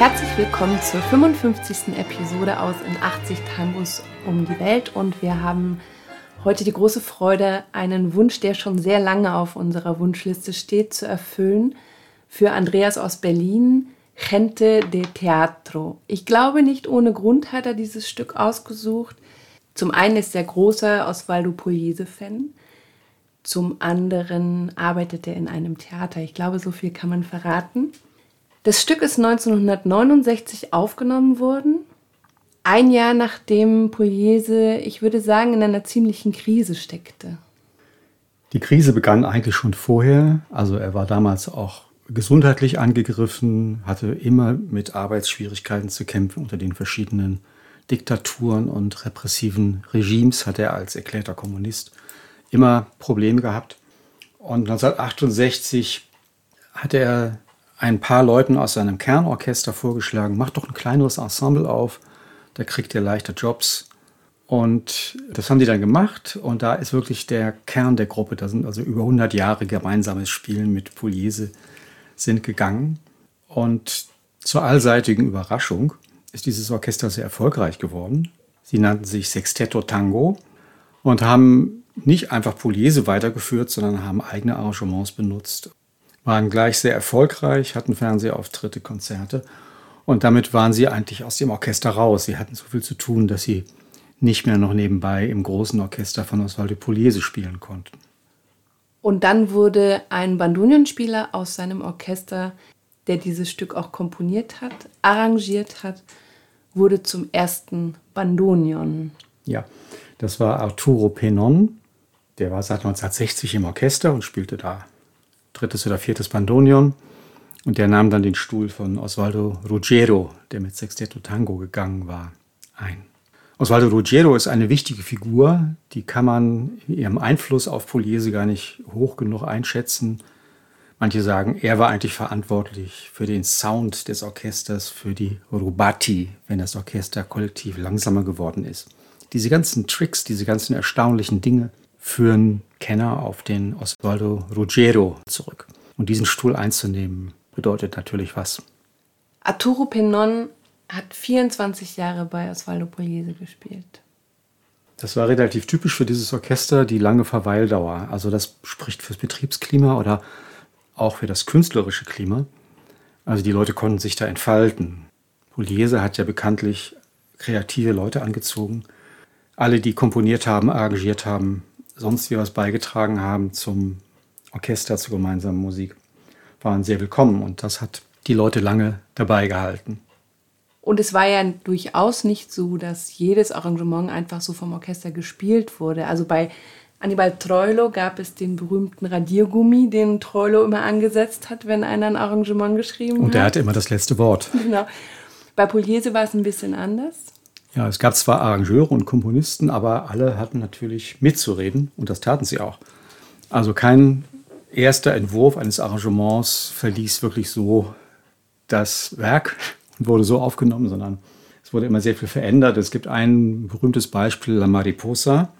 Herzlich willkommen zur 55. Episode aus In 80 Tangos um die Welt und wir haben heute die große Freude, einen Wunsch, der schon sehr lange auf unserer Wunschliste steht, zu erfüllen. Für Andreas aus Berlin, Gente de Teatro. Ich glaube, nicht ohne Grund hat er dieses Stück ausgesucht. Zum einen ist er großer Osvaldo Pugliese-Fan. Zum anderen arbeitet er in einem Theater. Ich glaube, so viel kann man verraten. Das Stück ist 1969 aufgenommen worden. Ein Jahr nachdem Pugliese, ich würde sagen, in einer ziemlichen Krise steckte. Die Krise begann eigentlich schon vorher. Also er war damals auch gesundheitlich angegriffen, hatte immer mit Arbeitsschwierigkeiten zu kämpfen unter den verschiedenen Diktaturen und repressiven Regimes, hat er als erklärter Kommunist immer Probleme gehabt. Und 1968 hat er ein paar Leuten aus seinem Kernorchester vorgeschlagen, macht doch ein kleineres Ensemble auf, da kriegt ihr leichter Jobs. Und das haben die dann gemacht und da ist wirklich der Kern der Gruppe, da sind also über 100 Jahre gemeinsames Spielen mit Pugliese sind gegangen. Und zur allseitigen Überraschung ist dieses Orchester sehr erfolgreich geworden. Sie nannten sich Sextetto Tango und haben nicht einfach Pugliese weitergeführt, sondern haben eigene Arrangements benutzt. Waren gleich sehr erfolgreich, hatten Fernsehauftritte, Konzerte und damit waren sie eigentlich aus dem Orchester raus. Sie hatten so viel zu tun, dass sie nicht mehr noch nebenbei im großen Orchester von Osvaldo Pugliese spielen konnten. Und dann wurde ein Bandunionspieler aus seinem Orchester, der dieses Stück auch komponiert hat, arrangiert hat, wurde zum ersten Bandonion. Ja, das war Arturo Penon. Der war seit 1960 im Orchester und spielte da drittes oder viertes Bandonion. Und der nahm dann den Stuhl von Osvaldo Ruggiero, der mit Sextetto Tango gegangen war, ein. Osvaldo Ruggiero ist eine wichtige Figur, die kann man in ihrem Einfluss auf Pugliese gar nicht hoch genug einschätzen. Manche sagen, er war eigentlich verantwortlich für den Sound des Orchesters, für die Rubati, wenn das Orchester kollektiv langsamer geworden ist. Diese ganzen Tricks, diese ganzen erstaunlichen Dinge führen Kenner auf den Osvaldo Ruggiero zurück. Und diesen Stuhl einzunehmen, bedeutet natürlich was. Arturo Penon hat 24 Jahre bei Osvaldo Pugliese gespielt. Das war relativ typisch für dieses Orchester, die lange Verweildauer. Also das spricht fürs Betriebsklima oder auch für das künstlerische Klima. Also die Leute konnten sich da entfalten. Pugliese hat ja bekanntlich kreative Leute angezogen. Alle, die komponiert haben, arrangiert haben, sonst wie was beigetragen haben zum Orchester, zur gemeinsamen Musik, waren sehr willkommen und das hat die Leute lange dabei gehalten. Und es war ja durchaus nicht so, dass jedes Arrangement einfach so vom Orchester gespielt wurde. Also bei Annibal Troilo gab es den berühmten Radiergummi, den Troilo immer angesetzt hat, wenn einer ein Arrangement geschrieben hat. Und der hatte immer das letzte Wort. Genau. Bei Pugliese war es ein bisschen anders. Ja, es gab zwar Arrangeure und Komponisten, aber alle hatten natürlich mitzureden und das taten sie auch. Also kein erster Entwurf eines Arrangements verließ wirklich so das Werk, wurde so aufgenommen, sondern es wurde immer sehr viel verändert. Es gibt ein berühmtes Beispiel, La Mariposa,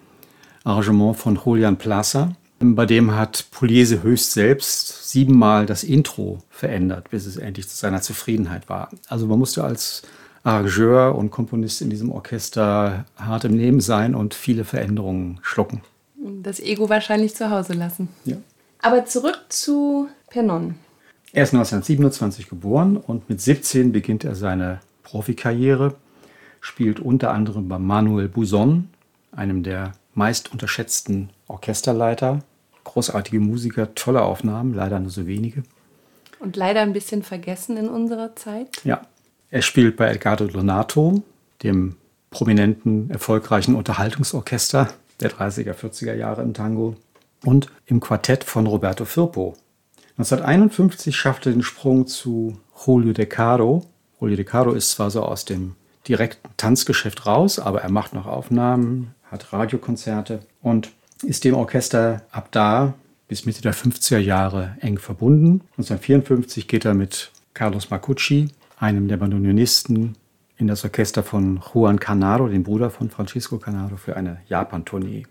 Arrangement von Julian Plaza. Bei dem hat Pugliese höchst selbst siebenmal das Intro verändert, bis es endlich zu seiner Zufriedenheit war. Also man musste als Arrangeur und Komponist in diesem Orchester hart im Leben sein und viele Veränderungen schlucken. Das Ego wahrscheinlich zu Hause lassen. Ja. Aber zurück zu Pernon. Er ist 1927 geboren und mit 17 beginnt er seine Profikarriere, spielt unter anderem bei Manuel Buson, einem der meist unterschätzten Orchesterleiter. Großartige Musiker, tolle Aufnahmen, leider nur so wenige. Und leider ein bisschen vergessen in unserer Zeit. Ja, er spielt bei Edgardo Donato, dem prominenten, erfolgreichen Unterhaltungsorchester der 30er, 40er Jahre im Tango und im Quartett von Roberto Firpo, 1951 schaffte er den Sprung zu Julio De Caro. Julio De Caro ist zwar so aus dem direkten Tanzgeschäft raus, aber er macht noch Aufnahmen, hat Radiokonzerte und ist dem Orchester ab da bis Mitte der 50er Jahre eng verbunden. 1954 geht er mit Carlos Macucci, einem der Bandonionisten, in das Orchester von Juan Canaro, dem Bruder von Francisco Canaro, für eine Japan-Tournee.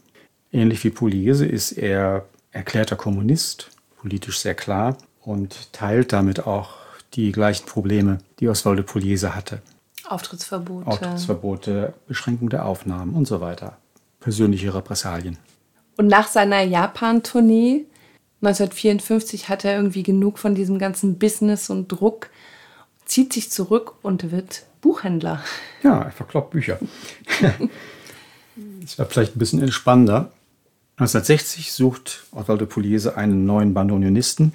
Ähnlich wie Pugliese ist er erklärter Kommunist politisch sehr klar und teilt damit auch die gleichen Probleme, die Oswaldo Pugliese hatte. Auftrittsverbote. Auftrittsverbote, Beschränkung der Aufnahmen und so weiter. Persönliche Repressalien. Und nach seiner Japan-Tournee 1954 hat er irgendwie genug von diesem ganzen Business und Druck, zieht sich zurück und wird Buchhändler. Ja, er verkloppt Bücher. das wäre vielleicht ein bisschen entspannender. 1960 sucht Osvaldo Pugliese einen neuen Bandoneonisten,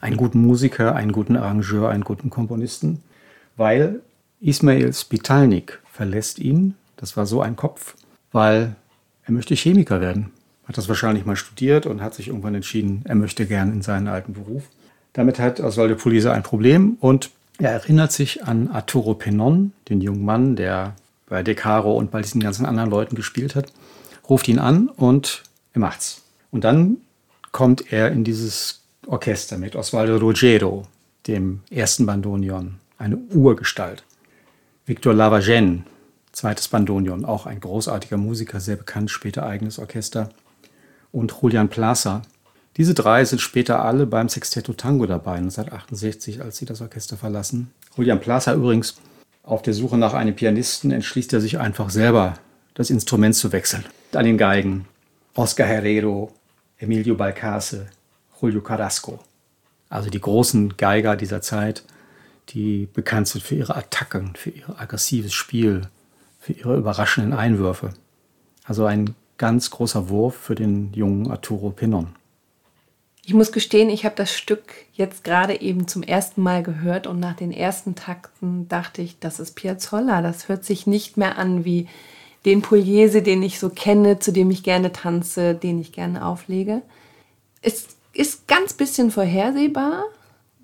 einen guten Musiker, einen guten Arrangeur, einen guten Komponisten, weil Ismail Spitalnik verlässt ihn. Das war so ein Kopf, weil er möchte Chemiker werden. Hat das wahrscheinlich mal studiert und hat sich irgendwann entschieden, er möchte gern in seinen alten Beruf. Damit hat Osvaldo Pugliese ein Problem und er erinnert sich an Arturo Penon, den jungen Mann, der bei De Caro und bei diesen ganzen anderen Leuten gespielt hat, ruft ihn an und er macht's. Und dann kommt er in dieses Orchester mit Osvaldo Ruggiero, dem ersten Bandonion, eine Urgestalt. Victor Lavagen, zweites Bandonion, auch ein großartiger Musiker, sehr bekannt, später eigenes Orchester. Und Julian Plaza. Diese drei sind später alle beim Sextetto Tango dabei, 1968, als sie das Orchester verlassen. Julian Plaza übrigens auf der Suche nach einem Pianisten entschließt er sich einfach selber, das Instrument zu wechseln. An den Geigen Oscar Herrero, Emilio Balcarce, Julio Carrasco. Also die großen Geiger dieser Zeit die bekannt sind für ihre Attacken, für ihr aggressives Spiel, für ihre überraschenden Einwürfe. Also ein ganz großer Wurf für den jungen Arturo Pinon. Ich muss gestehen, ich habe das Stück jetzt gerade eben zum ersten Mal gehört und nach den ersten Takten dachte ich, das ist Piazzolla. Das hört sich nicht mehr an wie den Pugliese, den ich so kenne, zu dem ich gerne tanze, den ich gerne auflege. Es ist ganz bisschen vorhersehbar,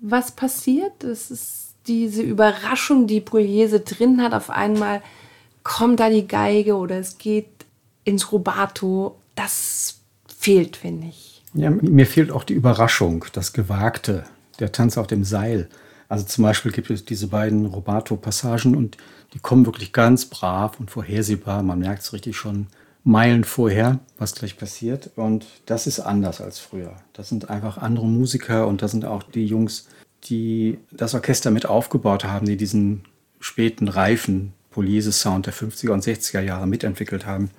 was passiert. Es ist diese Überraschung, die Pugliese drin hat, auf einmal kommt da die Geige oder es geht ins Rubato. Das fehlt, finde ich. Ja, mir fehlt auch die Überraschung, das Gewagte, der Tanz auf dem Seil. Also zum Beispiel gibt es diese beiden Rubato-Passagen und die kommen wirklich ganz brav und vorhersehbar. Man merkt es richtig schon Meilen vorher, was gleich passiert. Und das ist anders als früher. Das sind einfach andere Musiker und da sind auch die Jungs die das Orchester mit aufgebaut haben, die diesen späten, reifen Police-Sound der 50er und 60er Jahre mitentwickelt haben,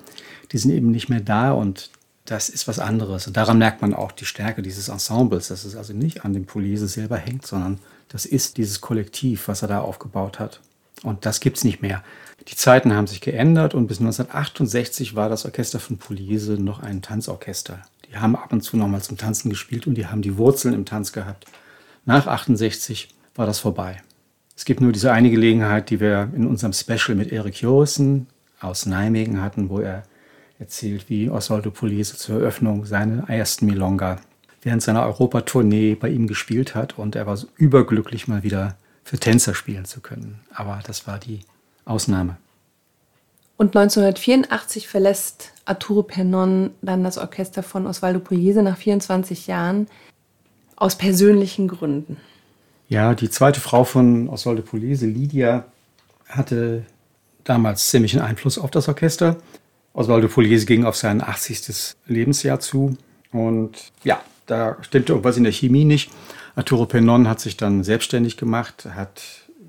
die sind eben nicht mehr da und das ist was anderes. Und daran merkt man auch die Stärke dieses Ensembles, dass es also nicht an dem Police selber hängt, sondern das ist dieses Kollektiv, was er da aufgebaut hat. Und das gibt es nicht mehr. Die Zeiten haben sich geändert und bis 1968 war das Orchester von Police noch ein Tanzorchester. Die haben ab und zu noch mal zum Tanzen gespielt und die haben die Wurzeln im Tanz gehabt. Nach 68 war das vorbei. Es gibt nur diese eine Gelegenheit, die wir in unserem Special mit Erik Jorissen aus Nijmegen hatten, wo er erzählt, wie Oswaldo Pugliese zur Eröffnung seiner ersten Milonga während seiner Europatournee bei ihm gespielt hat und er war so überglücklich, mal wieder für Tänzer spielen zu können. Aber das war die Ausnahme. Und 1984 verlässt Arturo Pernon dann das Orchester von Osvaldo Pugliese nach 24 Jahren. Aus persönlichen Gründen. Ja, die zweite Frau von Oswaldo Pugliese, Lydia, hatte damals ziemlichen Einfluss auf das Orchester. Oswaldo Pugliese ging auf sein 80. Lebensjahr zu. Und ja, da stimmte irgendwas in der Chemie nicht. Arturo Penon hat sich dann selbstständig gemacht, hat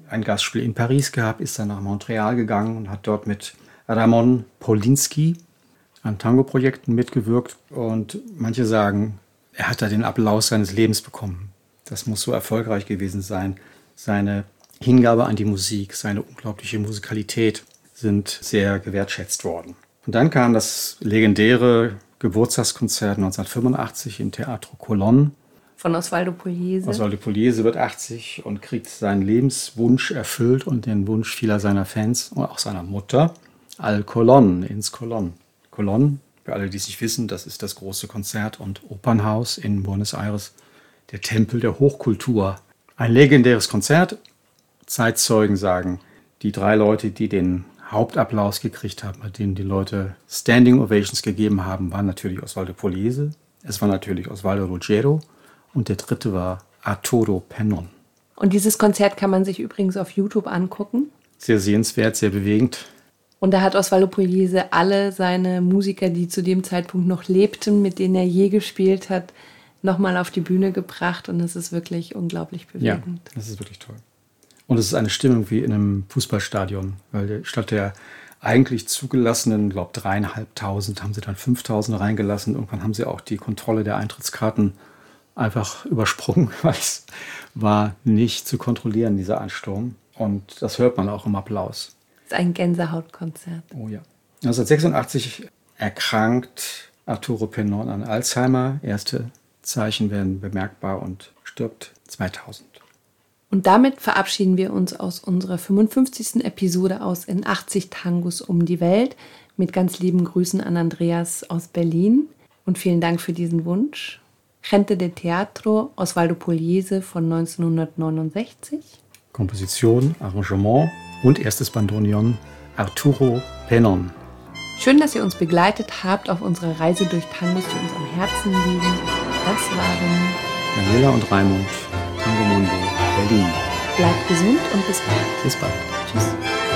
ein Gastspiel in Paris gehabt, ist dann nach Montreal gegangen und hat dort mit Ramon Polinski an Tango-Projekten mitgewirkt. Und manche sagen, er hat da den Applaus seines Lebens bekommen. Das muss so erfolgreich gewesen sein. Seine Hingabe an die Musik, seine unglaubliche Musikalität sind sehr gewertschätzt worden. Und dann kam das legendäre Geburtstagskonzert 1985 im Teatro Colonne. Von Osvaldo Pugliese. Osvaldo Pugliese wird 80 und kriegt seinen Lebenswunsch erfüllt und den Wunsch vieler seiner Fans und auch seiner Mutter. Al Colonne, ins Colonne. Colonne für alle, die es nicht wissen, das ist das große Konzert- und Opernhaus in Buenos Aires, der Tempel der Hochkultur. Ein legendäres Konzert. Zeitzeugen sagen, die drei Leute, die den Hauptapplaus gekriegt haben, bei denen die Leute Standing Ovations gegeben haben, waren natürlich Osvaldo Poliese, es war natürlich Osvaldo Ruggiero und der dritte war Arturo Pennon. Und dieses Konzert kann man sich übrigens auf YouTube angucken. Sehr sehenswert, sehr bewegend. Und da hat Osvaldo Pugliese alle seine Musiker, die zu dem Zeitpunkt noch lebten, mit denen er je gespielt hat, nochmal auf die Bühne gebracht und es ist wirklich unglaublich bewegend. Ja, das ist wirklich toll. Und es ist eine Stimmung wie in einem Fußballstadion, weil statt der eigentlich zugelassenen, glaube dreieinhalbtausend, haben sie dann 5000 reingelassen. Irgendwann haben sie auch die Kontrolle der Eintrittskarten einfach übersprungen, weil es war nicht zu kontrollieren, dieser Ansturm. Und das hört man auch im Applaus. Das ist ein Gänsehautkonzert. Oh ja. 1986 erkrankt Arturo Penon an Alzheimer. Erste Zeichen werden bemerkbar und stirbt 2000. Und damit verabschieden wir uns aus unserer 55. Episode aus in 80 Tangos um die Welt mit ganz lieben Grüßen an Andreas aus Berlin und vielen Dank für diesen Wunsch. Gente de Teatro Osvaldo Pugliese von 1969. Komposition, Arrangement und erstes Bandoneon Arturo Pennon. Schön, dass ihr uns begleitet habt auf unserer Reise durch Tangos, die uns am Herzen liegen. Das waren Daniela und Raimund, Tango Mundo, Berlin. Bleibt gesund und bis bald. Bis bald. Tschüss.